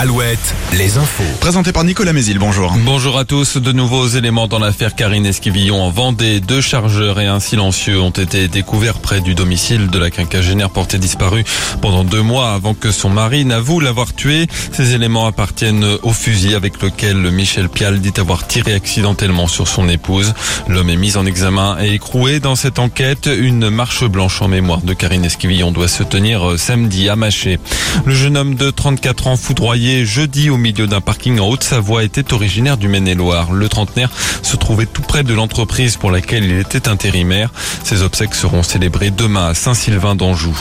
Alouette, les infos. Présenté par Nicolas Mézil, bonjour. Bonjour à tous. De nouveaux éléments dans l'affaire Karine Esquivillon en Vendée. Deux chargeurs et un silencieux ont été découverts près du domicile de la quinquagénaire portée disparue pendant deux mois avant que son mari n'avoue l'avoir tuée. Ces éléments appartiennent au fusil avec lequel Michel Pial dit avoir tiré accidentellement sur son épouse. L'homme est mis en examen et écroué dans cette enquête. Une marche blanche en mémoire de Karine Esquivillon doit se tenir samedi à Maché. Le jeune homme de 34 ans foudroyé jeudi au milieu d'un parking en Haute-Savoie était originaire du Maine-et-Loire. Le trentenaire se trouvait tout près de l'entreprise pour laquelle il était intérimaire. Ses obsèques seront célébrées demain à Saint-Sylvain d'Anjou.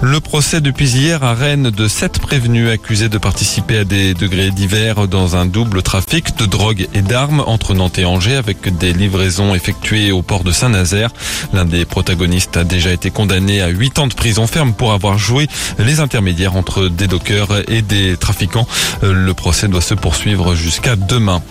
Le procès depuis hier à Rennes de sept prévenus accusés de participer à des degrés divers dans un double trafic de drogue et d'armes entre Nantes et Angers avec des livraisons effectuées au port de Saint-Nazaire. L'un des protagonistes a déjà été condamné à 8 ans de prison ferme pour avoir joué les intermédiaires entre des dockers et des trafiquants euh, le procès doit se poursuivre jusqu'à demain.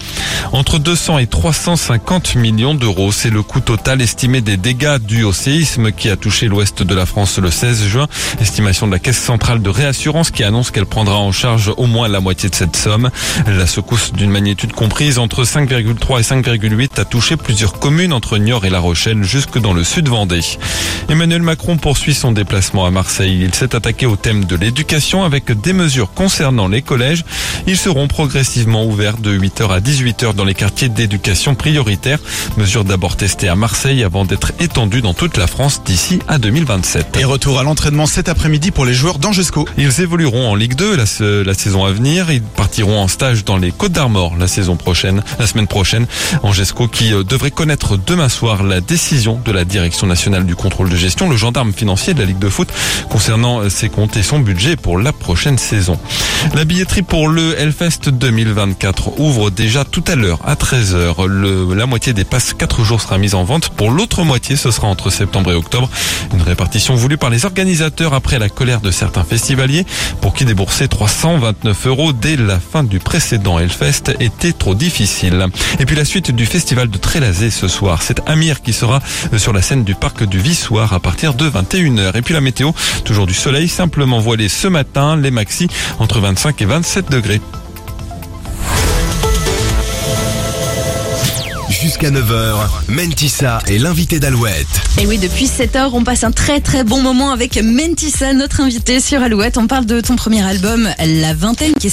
Entre 200 et 350 millions d'euros, c'est le coût total estimé des dégâts dus au séisme qui a touché l'ouest de la France le 16 juin. Estimation de la Caisse centrale de réassurance qui annonce qu'elle prendra en charge au moins la moitié de cette somme. La secousse d'une magnitude comprise entre 5,3 et 5,8 a touché plusieurs communes entre Niort et La Rochelle jusque dans le sud Vendée. Emmanuel Macron poursuit son déplacement à Marseille. Il s'est attaqué au thème de l'éducation avec des mesures concernant les collèges ils seront progressivement ouverts de 8h à 18h dans les quartiers d'éducation prioritaire. Mesure d'abord testée à Marseille avant d'être étendue dans toute la France d'ici à 2027. Et retour à l'entraînement cet après-midi pour les joueurs d'Angesco. Ils évolueront en Ligue 2 la, la, saison à venir. Ils partiront en stage dans les Côtes d'Armor la saison prochaine, la semaine prochaine. Angesco qui euh, devrait connaître demain soir la décision de la Direction nationale du contrôle de gestion, le gendarme financier de la Ligue de foot, concernant euh, ses comptes et son budget pour la prochaine saison. La billetterie pour le Hellfest 2024 ouvre déjà tout à l'heure à 13h. la moitié des passes 4 jours sera mise en vente. Pour l'autre moitié, ce sera entre septembre et octobre. Une répartition voulue par les organisateurs après la colère de certains festivaliers pour qui débourser 329 euros dès la fin du précédent Hellfest était trop difficile. Et puis la suite du festival de Trélazé ce soir. C'est Amir qui sera sur la scène du parc du Vissoir à partir de 21h. Et puis la météo, toujours du soleil, simplement voilé ce matin, les maxi entre 25 et 27 7 degrés. Jusqu'à 9h, Mentissa est l'invité d'Alouette. Et oui, depuis 7h, on passe un très très bon moment avec Mentissa, notre invité sur Alouette. On parle de ton premier album, La Vingtaine, qui est